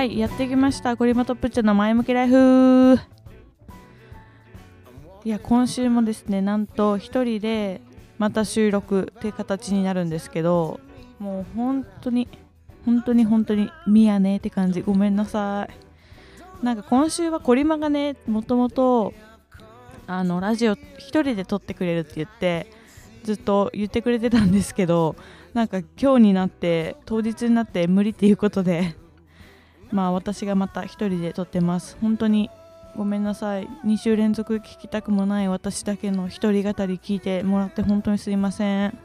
はいやってきました。ゴリマトプッチャの前向きライフ。いや今週もですねなんと一人でまた収録っていう形になるんですけどもう本当に本当に本当にみやねって感じ。ごめんなさい。なんか今週はコリマがねもともとあのラジオ一人で撮ってくれるって言ってずっと言ってくれてたんですけどなんか今日になって当日になって無理っていうことでまあ私がまた一人で撮ってます。本当にごめんなさい。2週連続聞きたくもない私だけの一人語り聞いてもらって本当にすいません。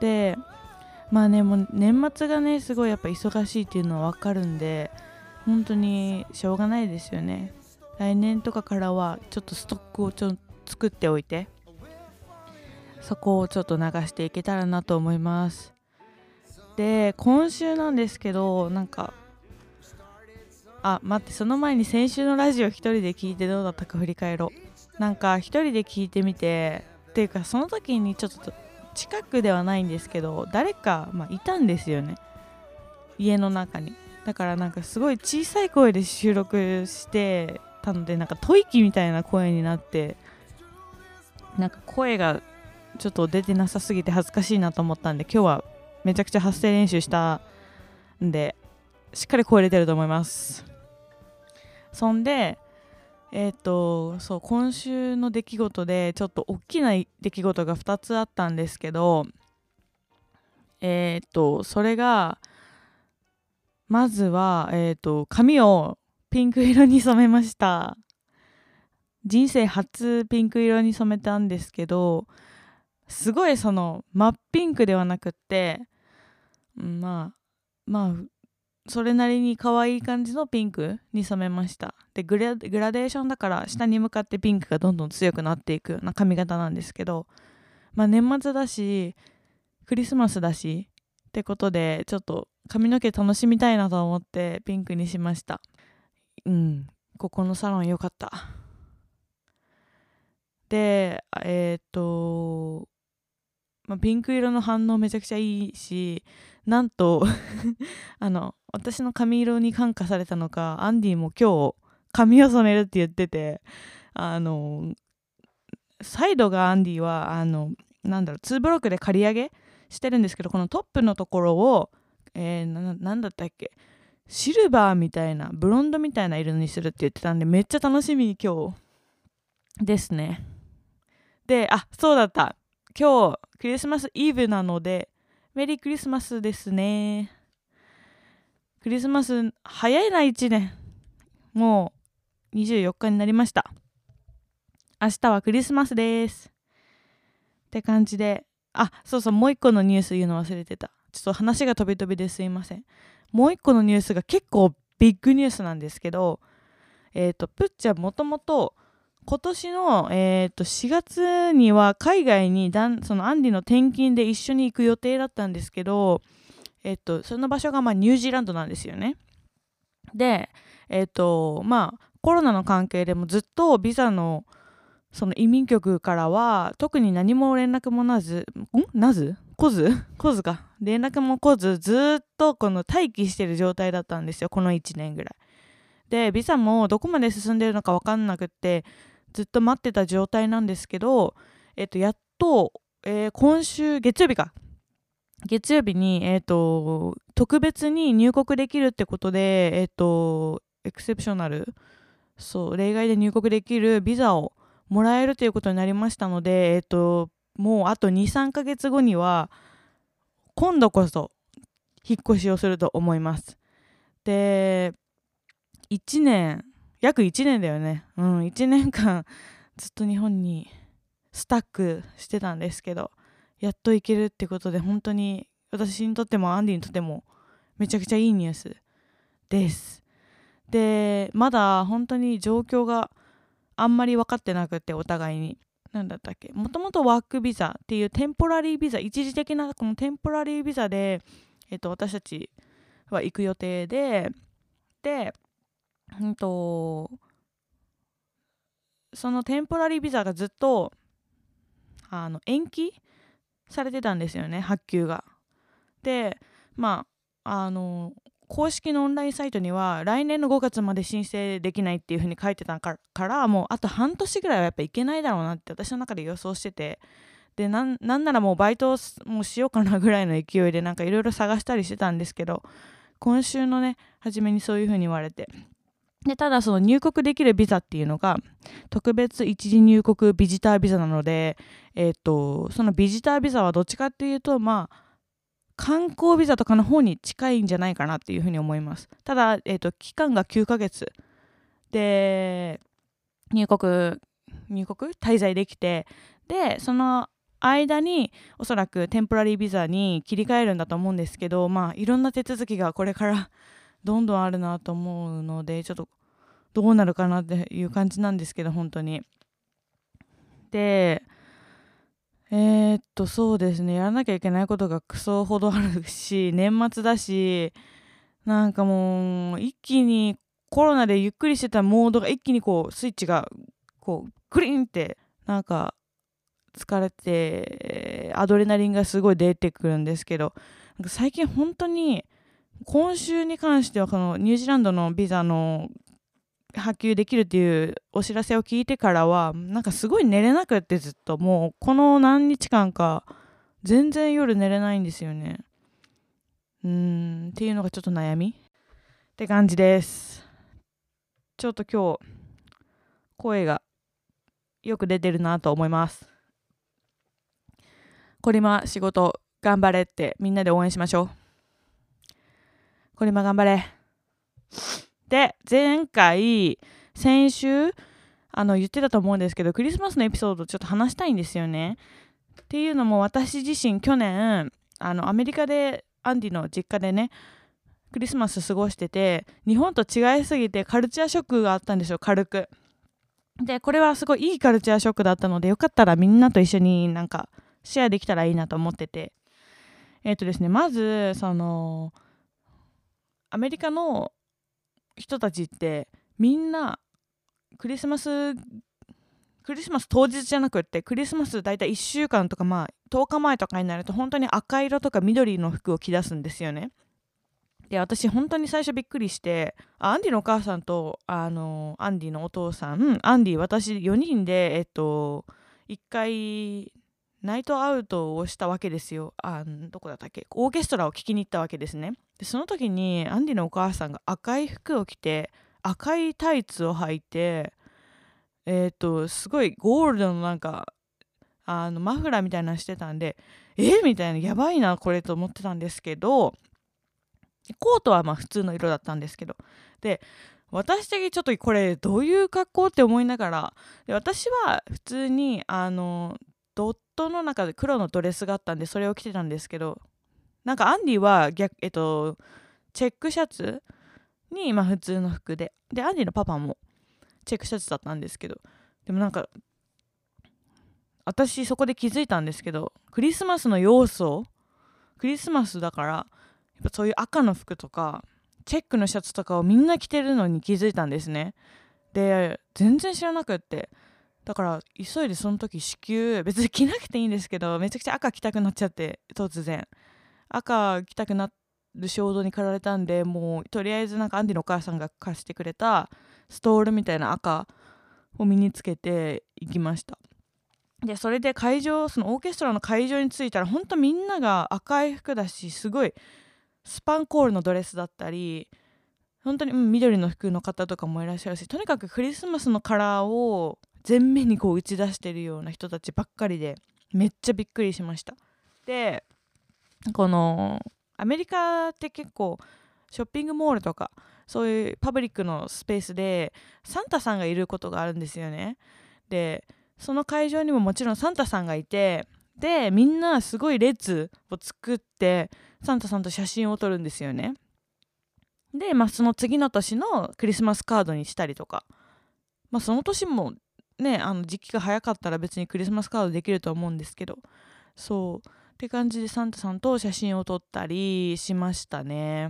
でまあねもう年末がねすごいやっぱ忙しいっていうのは分かるんで本当にしょうがないですよね。来年とかからはちょっとストックをちょ作っておいてそこをちょっと流していけたらなと思います。で今週なんですけどなんかあ待ってその前に先週のラジオ1人で聞いてどうだったか振り返ろう。なんか1人で聞いてみてっていうかその時にちょっと近くではないんですけど誰か、まあ、いたんですよね。家の中に。だからなんかすごい小さい声で収録してたのでなんか吐息みたいな声になってなんか声がちょっと出てなさすぎて恥ずかしいなと思ったんで今日はめちゃくちゃ発声練習したんでしっかり声出てると思います。そんでえっ、ー、とそう今週の出来事でちょっと大きな出来事が2つあったんですけどえっ、ー、とそれがまずは、えーと、髪をピンク色に染めました。人生初ピンク色に染めたんですけどすごいその真っピンクではなくって、まあまあそれなりに可愛い感じのピンクに染めました。でグラデーションだから下に向かってピンクがどんどん強くなっていくような髪型なんですけどまあ年末だしクリスマスだしってことでちょっと髪の毛楽しみたいなと思ってピンクにしました。うんここのサロン良かった。でえっ、とまあ、ピンク色の反応めちゃくちゃいいしなんと あの私の髪色に感化されたのかアンディも今日髪を染めるって言っててあのサイドがアンディはあのなんだろう2ブロックで刈り上げしてるんですけどこのトップのところを、えー、なんだったっけシルバーみたいなブロンドみたいな色にするって言ってたんでめっちゃ楽しみ今日ですね。であそうだった。今日クリスマスイブなのでメリークリスマスですね。クリスマス早いな1年。もう24日になりました。明日はクリスマスです。って感じで。あそうそうもう一個のニュース言うの忘れてた。ちょっと話が飛び飛びです。いません。もう一個のニュースが結構ビッグニュースなんですけどえっ、ー、とプッチはもともと今年の、えー、と4月には海外にそのアンディの転勤で一緒に行く予定だったんですけど、えー、とその場所がまあニュージーランドなんですよね。で、え、ー、とまあコロナの関係でもずっとビザのその移民局からは特に何も連絡もなずん？なず？来ず？来ずか？連絡も来ずずっとこの待機してる状態だったんですよ。この1年ぐらい。でビザもどこまで進んでるのか分かんなくってずっと待ってた状態なんですけど、えっと、やっと、えー、今週月曜日か月曜日に、えーと、特別に入国できるってことで、えーと、エクセプショナルそう例外で入国できるビザをもらえるということになりましたので、えーともうあと23ヶ月後には今度こそ引っ越しをすると思います。で1年約1年だよね。うん1年間ずっと日本にスタックしてたんですけどやっと行けるってことで本当に私にとってもアンディにとってもめちゃくちゃいいニュースです。でまだ本当に状況があんまり分かってなくてお互いに。何だったっけ？もともとワークビザっていうテンポラリービザ一時的なこのテンポラリービザで、えっと、私たちは行く予定ででうんとそのテンポラリービザがずっとあの延期されてたんですよね発給が。でまああの公式のオンラインサイトには来年の5月まで申請できないっていう風に書いてたからもうあと半年ぐらいはやっぱいけないだろうなって私の中で予想しててでなんならもうバイトをもうしようかなぐらいの勢いでなんかいろいろ探したりしてたんですけど今週のね初めにそういう風に言われてでただその入国できるビザっていうのが特別一時入国ビジタービザなので、えーと、そのビジタービザはどっちかっていうとまあ観光ビザとかの方に近いんじゃないかなっていうふうに思います。ただ、えーと、期間が9ヶ月。で入国入国滞在できてでその間におそらくテンポラリービザに切り替えるんだと思うんですけどまあいろんな手続きがこれからどんどんあるなと思うのでちょっとどうなるかなっていう感じなんですけど本当に。でえー、っとそうですねやらなきゃいけないことがクソほどあるし 年末だしなんかもう一気にコロナでゆっくりしてたモードが一気にこうスイッチがこうグリーンってなんか疲れてアドレナリンがすごい出てくるんですけどなんか最近本当に今週に関してはこのニュージーランドのビザの発給できるっていうお知らせを聞いてからはなんかすごい寝れなくってずっともうこの何日間か全然夜寝れないんですよね。うん。っていうのがちょっと悩み。って感じです。ちょっと今日声がよく出てるなと思います。これま仕事頑張れってみんなで応援しましょう。これも頑張れ。で前回先週あの言ってたと思うんですけどクリスマスのエピソードちょっと話したいんですよね。っていうのも私自身去年あのアメリカでアンディの実家でねクリスマス過ごしてて日本と違いすぎてカルチャーショックがあったんですよ軽く。でこれはすごいいいカルチャーショックだったのでよかったらみんなと一緒になんかシェアできたらいいなと思ってて。えっ、ー、とですねまずそのアメリカの人たちってみんなクリスマスクリスマス当日じゃなくってクリスマス大体1週間とかまあ10日前とかになると本当に赤色とか緑の服を着出すんですよね。で私本当に最初びっくりしてアンディのお母さんとあのアンディのお父さんアンディ私4人でえっと1回 night out をしたわけですよ。あどこだったっけ？オーケストラを聴きに行ったわけですね。でその時にアンディのお母さんが赤い服を着て赤いタイツを履いてえっ、ー、とすごいゴールドのなんかあのマフラーみたいなのしてたんでえみたいなやばいなこれと思ってたんですけどコートはまあ普通の色だったんですけど。で私的にちょっとこれどういう格好って思いながらで私は普通にあのドットの中で黒のドレスがあったんでそれを着てたんですけどなんかアンディは逆、えっと、チェックシャツに、まあ、普通の服ででアンディのパパもチェックシャツだったんですけどでもなんか私そこで気づいたんですけどクリスマスの要素クリスマスだからやっぱそういう赤の服とかチェックのシャツとかをみんな着てるのに気づいたんですね。で全然知らなくってだから急いでその時子宮別に着なくていいんですけど めちゃくちゃ赤着たくなっちゃって突然。赤着たくなる衝動に駆られたんでもうとりあえずなんかアンディのお母さんが貸してくれたストールみたいな赤を身につけて行きました。でそれで会場そのオーケストラの会場に着いたらほんとみんなが赤い服だしすごいスパンコールのドレスだったり本当に、緑の服の方とかもいらっしゃるしとにかくクリスマスのカラーを前面にこう打ち出してるような人たちばっかりでめっちゃびっくりしましたでこのアメリカって結構ショッピングモールとかそういうパブリックのスペースでサンタさんがいることがあるんですよね。でその会場にももちろんサンタさんがいてでみんなすごい列を作ってサンタさんと写真を撮るんですよね。で、まあ、その次の年のクリスマスカードにしたりとか、まあ、その年もねあの時期が早かったら別にクリスマスカードできると思うんですけどそうって感じでサンタさんと写真を撮ったりしましたね。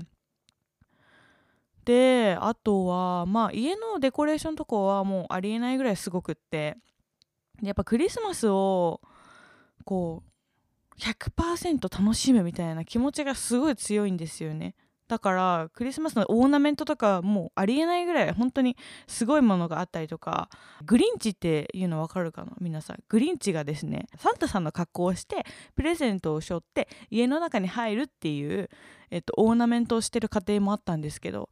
であとはまあ家のデコレーションとかはもうありえないぐらいすごくってやっぱクリスマスをこう100%楽しむみたいな気持ちがすごい強いんですよね。だからクリスマスのオーナメントとかもうありえないぐらい本当にすごいものがあったりとか。グリンチっていうの分かるかな？皆さん。グリンチがですねサンタさんの格好をしてプレゼントを背負って家の中に入るっていう、えっと、オーナメントをしてる家庭もあったんですけど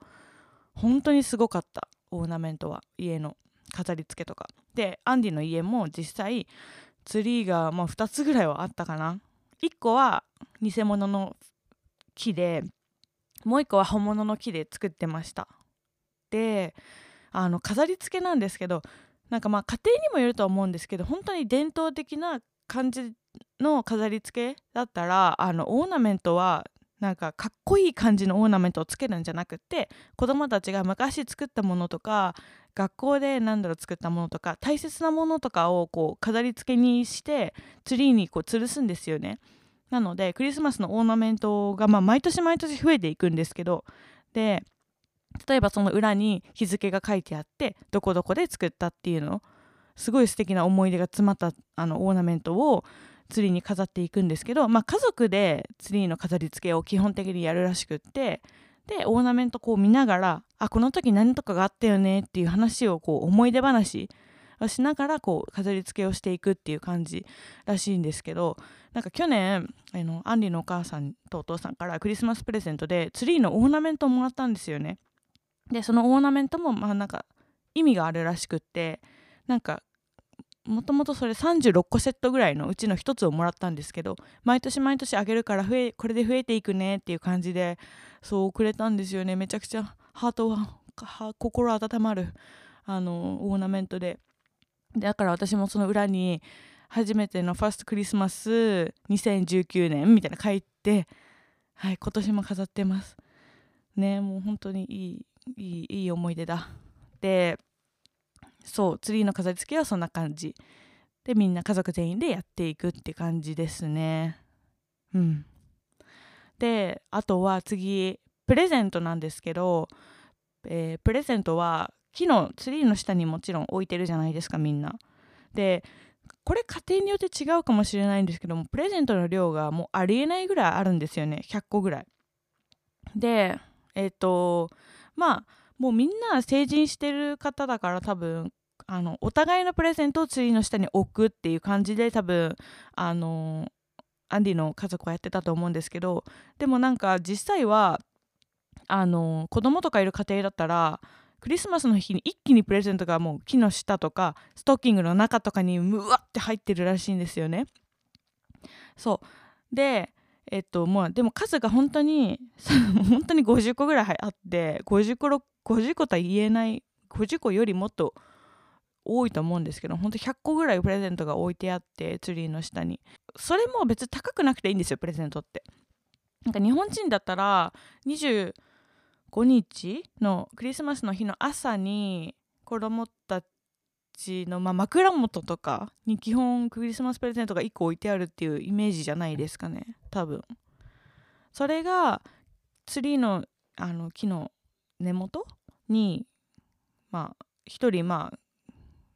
本当にすごかった。オーナメントは。家の飾り付けとか。でアンディの家も実際ツリーがまあ2つぐらいはあったかな。1個は偽物の木でもう1個は本物の木で作ってましたであの飾り付けなんですけどなんかまあ家庭にもよるとは思うんですけど本当に伝統的な感じの飾り付けだったらあのオーナメントはなんかかっこいい感じのオーナメントをつけるんじゃなくって子供たちが昔作ったものとか学校で何だろう作ったものとか大切なものとかをこう飾り付けにしてツリーにこう吊るすんですよね。なのでクリスマスのオーナメントがまあ毎年毎年増えていくんですけどで例えばその裏に日付が書いてあってどこどこで作ったっていうのすごい素敵な思い出が詰まったあのオーナメントをツリーに飾っていくんですけど、まあ、家族でツリーの飾り付けを基本的にやるらしくってでオーナメントこう見ながらあこの時何とかがあったよねっていう話をこう思い出話しながらこう飾り付けをしていくっていう感じらしいんですけどなんか去年あのアンリのお母さんとお父さんからクリスマスプレゼントでツリーのオーナメントをもらったんですよね。でそのオーナメントもまあなんか意味があるらしくってなんかもともとそれ36個セットぐらいのうちの1つをもらったんですけど毎年毎年あげるから増えこれで増えていくねっていう感じでそうくれたんですよねめちゃくちゃハートは心温まるあのオーナメントでだから私もその裏に初めてのファーストクリスマス2019年みたいな書いてはい今年も飾ってます。ねもう本当にいいいいいい思い出だ。でそうツリーの飾り付けはそんな感じ。でみんな家族全員でやっていくって感じですね。うん。であとは次プレゼントなんですけど、えー、プレゼントは木のツリーの下にもちろん置いてるじゃないですかみんな。でこれ家庭によって違うかもしれないんですけどもプレゼントの量がもうありえないぐらいあるんですよね。100個ぐらい。でえっ、ー、とまあもうみんな成人してる方だから多分あのお互いのプレゼントをツリーの下に置くっていう感じで多分あのアンディの家族はやってたと思うんですけどでもなんか実際はあの子供とかいる家庭だったらクリスマスの日に一気にプレゼントがもう木の下とかストッキングの中とかにうわって入ってるらしいんですよね。そう。でえっともうでも数が本当に 本当に50個ぐらいあって50個 ,50 個とは言えない50個よりもっと多いと思うんですけど本当100個ぐらいプレゼントが置いてあってツリーの下に。それも別に高くなくていいんですよプレゼントって。なんか日本人だったら5日のクリスマスの日の朝に子供たちの、まあ、枕元とかに基本クリスマスプレゼントが1個置いてあるっていうイメージじゃないですかね。多分。それがツリーのあの木の根元にまあ1人まあ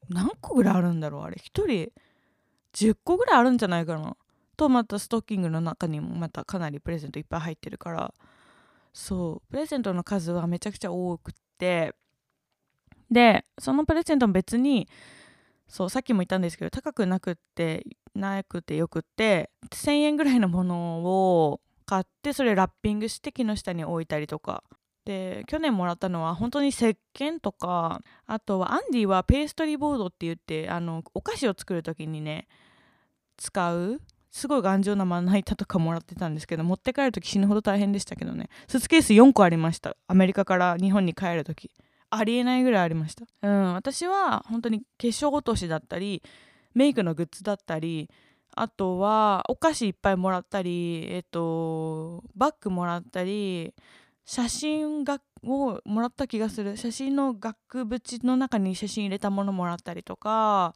何個ぐらいあるんだろうあれ。1人10個ぐらいあるんじゃないかな。とまたストッキングの中にもまたかなりプレゼントいっぱい入ってるから。そうプレゼントの数はめちゃくちゃ多くて。でそのプレゼントも別にそうさっきも言ったんですけど高くなくってなくてよくって1000円ぐらいのものを買ってそれラッピングして木の下に置いたりとか。で去年もらったのは本当に石鹸とかあとはアンディはペーストリーボードって言ってあのお菓子を作る時にね使うすごい頑丈なまな板とかもらってたんですけど持って帰る時死ぬほど大変でしたけどね。スーツケース4個ありました。アメリカから日本に帰る時。ありえないぐらいありました。うん。私は本当に化粧落としだったりメイクのグッズだったりあとはお菓子いっぱいもらったりえっとバッグもらったり写真がをもらった気がする。写真の額縁の中に写真入れたものもらったりとか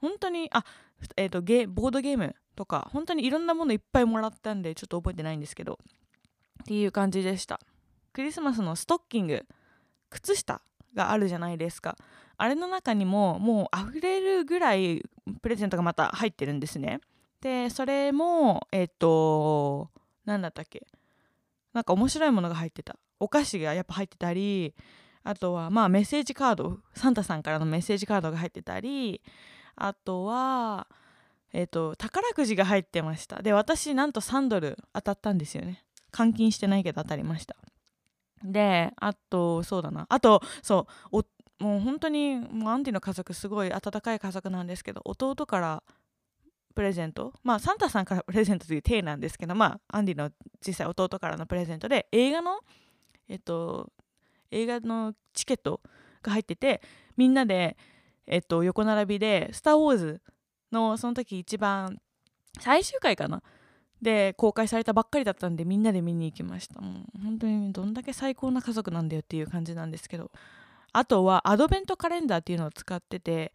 本当にあえっ、とゲボードゲームとか本当にいろんなものいっぱいもらったんでちょっと覚えてないんですけどっていう感じでした。クリスマスのストッキング靴下があるじゃないですか。あれの中にももう溢れるぐらいプレゼントがまた入ってるんですね。でそれもえっ、ー、と何だったっけ。なんか面白いものが入ってた。お菓子がやっぱ入ってたりあとはまあメッセージカードサンタさんからのメッセージカードが入ってたりあとはえっ、と宝くじが入ってました。で私なんと3ドル当たったんですよね。換金してないけど当たりました。であとそうだな。あとそうもう本当にもうアンディの家族すごい温かい家族なんですけど弟からプレゼント。まあサンタさんからプレゼントという体なんですけどまあアンディの小さい弟からのプレゼントで映画のえっと映画のチケットが入っててみんなでえっと横並びで「スター・ウォーズ」のその時一番最終回かな。で公開されたばっかりだったんでみんなで見に行きました。もう本当にどんだけ最高な家族なんだよっていう感じなんですけど。あとはアドベントカレンダーっていうのを使ってて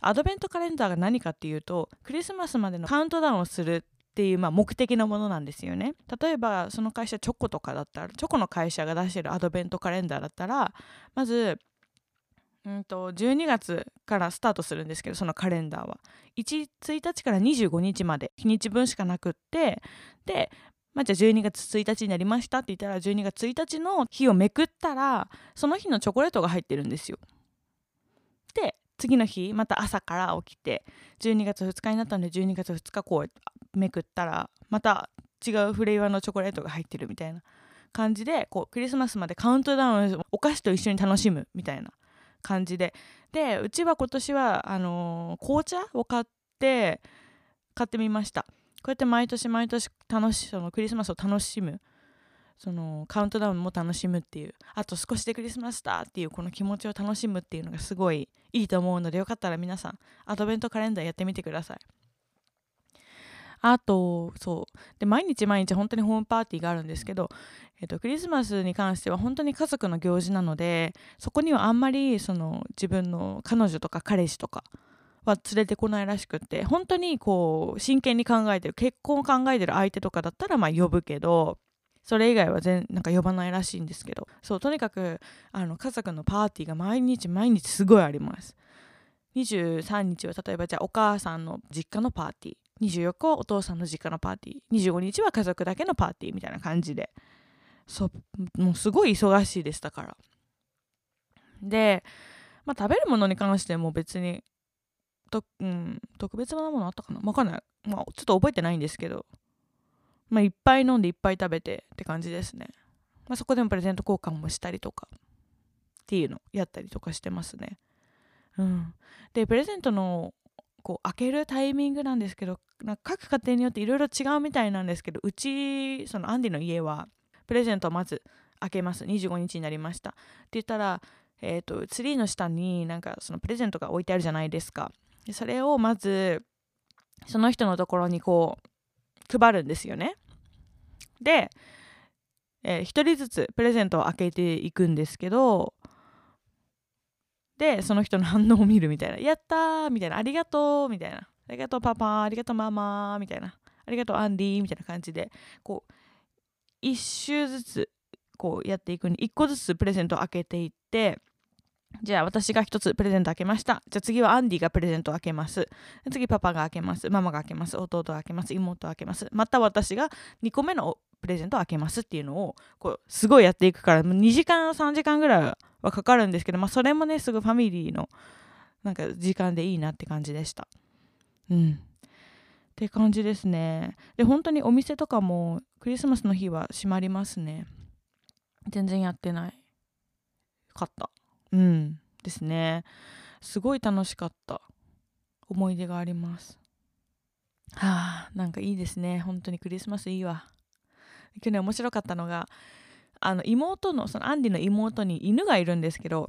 アドベントカレンダーが何かっていうとクリスマスまでのカウントダウンをするっていう、まあ、目的のものなんですよね。例えばその会社チョコとかだったらチョコの会社が出してるアドベントカレンダーだったらまずうんと12月からスタートするんですけどそのカレンダーは 1, 1日から25日まで日にち分しかなくってで、まあ、じゃあ12月1日になりましたって言ったら12月1日の日をめくったらその日のチョコレートが入ってるんですよ。で次の日また朝から起きて12月2日になったので12月2日こうめくったらまた違うフレーバーのチョコレートが入ってるみたいな感じでこうクリスマスまでカウントダウンお菓子と一緒に楽しむみたいな感じで。でうちは今年はあのー、紅茶を買って買ってみました。こうやって毎年毎年楽しそのクリスマスを楽しむそのカウントダウンも楽しむっていうあと少しでクリスマスだっていうこの気持ちを楽しむっていうのがすごいいいと思うのでよかったら皆さんアドベントカレンダーやってみてください。あとそう。で毎日毎日本当にホームパーティーがあるんですけど、えっと、クリスマスに関しては本当に家族の行事なのでそこにはあんまりその自分の彼女とか彼氏とかは連れてこないらしくって本当にこう真剣に考えてる結婚を考えてる相手とかだったらまあ呼ぶけどそれ以外は全なんか呼ばないらしいんですけどそうとにかくあの家族のパーティーが毎日毎日すごいあります。23日は例えばじゃあお母さんの実家のパーティー。24日はお父さんの実家のパーティー。25日は家族だけのパーティーみたいな感じで。そうもうすごい忙しいですだから。で、まあ、食べるものに関しても別にと、うん、特別なものあったかな？分かんない、まあ、ちょっと覚えてないんですけど、まあ、いっぱい飲んでいっぱい食べてって感じですね、まあ、そこでもプレゼント交換もしたりとか。っていうのやったりとかしてますね。うん。でプレゼントのこう開けるタイミングなんですけどな各家庭によっていろいろ違うみたいなんですけどうちそのアンディの家はプレゼントをまず開けます。25日になりました。って言ったら、えーと、ツリーの下になんかそのプレゼントが置いてあるじゃないですか。でそれをまずその人のところにこう配るんですよね。で、えー、1人ずつプレゼントを開けていくんですけどでその人の反応を見るみたいな「やったー!」みたいな「ありがとう!」みたいな「ありがとうパパありがとうママ」みたいな「ありがとうアンディ」みたいな感じでこう1周ずつこうやっていくに1個ずつプレゼントを開けていってじゃあ私が1つプレゼント開けました。じゃあ次はアンディがプレゼント開けます。次パパが開けます。ママが開けます。弟が開けます。妹が開けます。また私が2個目のプレゼントを開けますっていうのをこうすごいやっていくから2時間3時間ぐらいはかかるんですけど、まあ、それもねすぐファミリーのなんか時間でいいなって感じでしたうん。って感じですね。で本当にお店とかもクリスマスの日は閉まりますね。全然やってない。かった。うん。ですね。すごい楽しかった。思い出があります。はあなんかいいですね。本当にクリスマスいいわ。去年面白かったのがあの妹のそのアンディの妹に犬がいるんですけど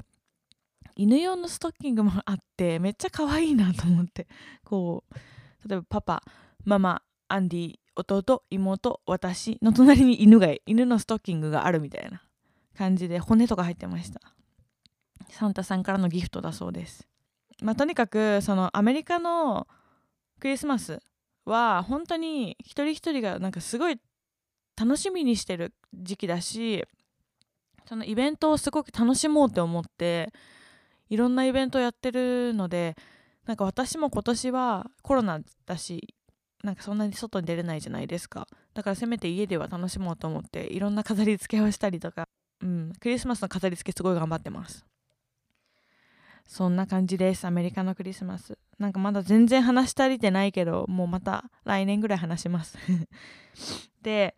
犬用のストッキングもあってめっちゃ可愛いなと思って。こう例えばパパママアンディ弟妹私の隣に犬がい犬のストッキングがあるみたいな感じで骨とか入ってました。サンタさんからのギフトだそうです。まあとにかくそのアメリカのクリスマスは本当に一人一人がなんかすごい楽しみにしてる時期だしそのイベントをすごく楽しもうと思っていろんなイベントやってるのでなんか私も今年はコロナだしなんかそんなに外に出れないじゃないですか。だからせめて家では楽しもうと思っていろんな飾り付けをしたりとかうんクリスマスの飾り付けすごい頑張ってます。そんな感じです。アメリカのクリスマス。なんかまだ全然話し足りてないけどもうまた来年ぐらい話します。で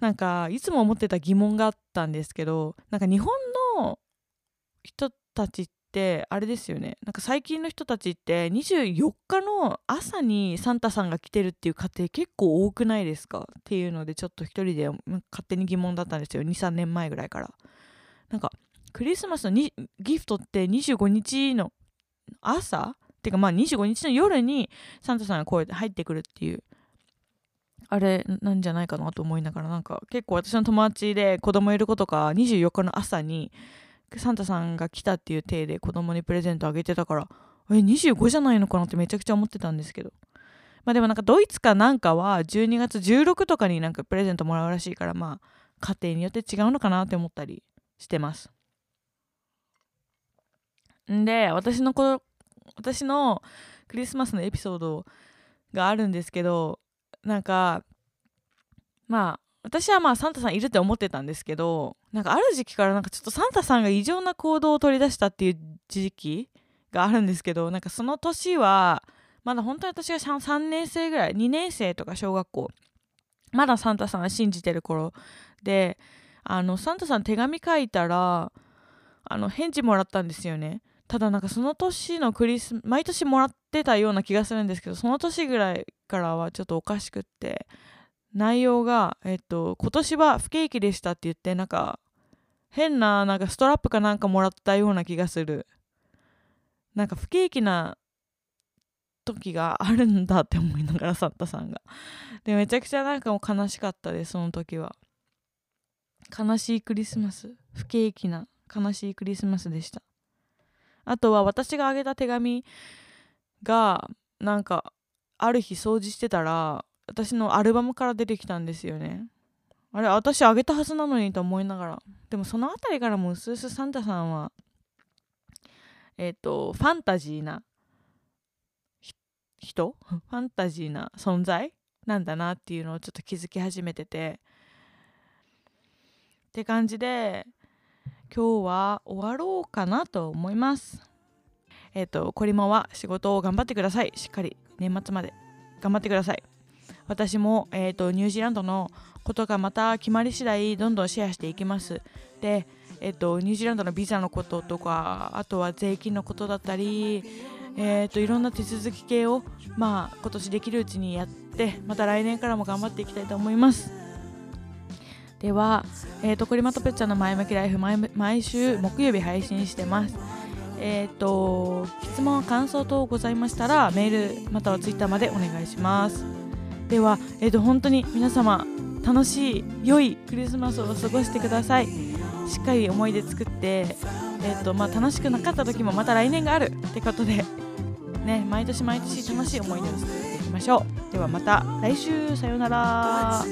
なんかいつも思ってた疑問があったんですけどなんか日本の人たちってあれですよね。なんか最近の人たちって24日の朝にサンタさんが来てるっていう家庭結構多くないですかっていうのでちょっと一人で勝手に疑問だったんですよ。23年前ぐらいから。なんかクリスマスのギフトって25日の朝？っていうかまあ25日の夜にサンタさんがこうやって入ってくるっていうあれなんじゃないかなと思いながらなんか結構私の友達で子供いる子とか24日の朝にサンタさんが来たっていう体で子供にプレゼントあげてたからえ25じゃないのかなってめちゃくちゃ思ってたんですけど。まあでもなんかドイツかなんかは12月16とかになんかプレゼントもらうらしいからまあ家庭によって違うのかなって思ったりしてます。んで私のこ私のクリスマスのエピソードがあるんですけどなんかまあ私はまあサンタさんいるって思ってたんですけどなんかある時期からなんかちょっとサンタさんが異常な行動を取り出したっていう時期があるんですけどなんかその年はまだ本当に私が3年生ぐらい2年生とか小学校まだサンタさん信じてる頃であのサンタさん手紙書いたらあの返事もらったんですよね。ただなんかその年のクリス毎年もらってたような気がするんですけどその年ぐらいからはちょっとおかしくって内容が、えっと、今年は不景気でしたって言ってなんか変ななんかストラップかなんかもらったような気がする。なんか不景気な時があるんだって思いながらサンタさんが。でめちゃくちゃなんかもう悲しかったですその時は。悲しいクリスマス。不景気な悲しいクリスマスでした。あとは私があげた手紙がなんかある日掃除してたら私のアルバムから出てきたんですよね。あれ私あげたはずなのにと思いながら。でもその辺りからもうすうすサンタさんはえっ、ー、とファンタジーな人？ファンタジーな存在なんだなっていうのをちょっと気づき始めてて。って感じで今日は終わろうかなと思います。えっ、ー、とコリマは仕事を頑張ってください。しっかり年末まで頑張ってください。私も、えーと、ニュージーランドのことがまた決まり次第どんどんシェアしていきます。で、えーと、ニュージーランドのビザのこととかあとは税金のことだったり、えーと、いろんな手続き系を、まあ、今年できるうちにやってまた来年からも頑張っていきたいと思います。では、えー、とコリマトペッチャの前向きライフ毎週木曜日配信してます。えっ、ー、と質問感想等ございましたらメールまたはツイッターまでお願いします。では、えーと、本当に皆様楽しい良いクリスマスを過ごしてください。しっかり思い出作って、えーとまあ、楽しくなかった時もまた来年があるってことで、ね、毎年毎年楽しい思い出を作っていきましょう。ではまた来週。さようなら。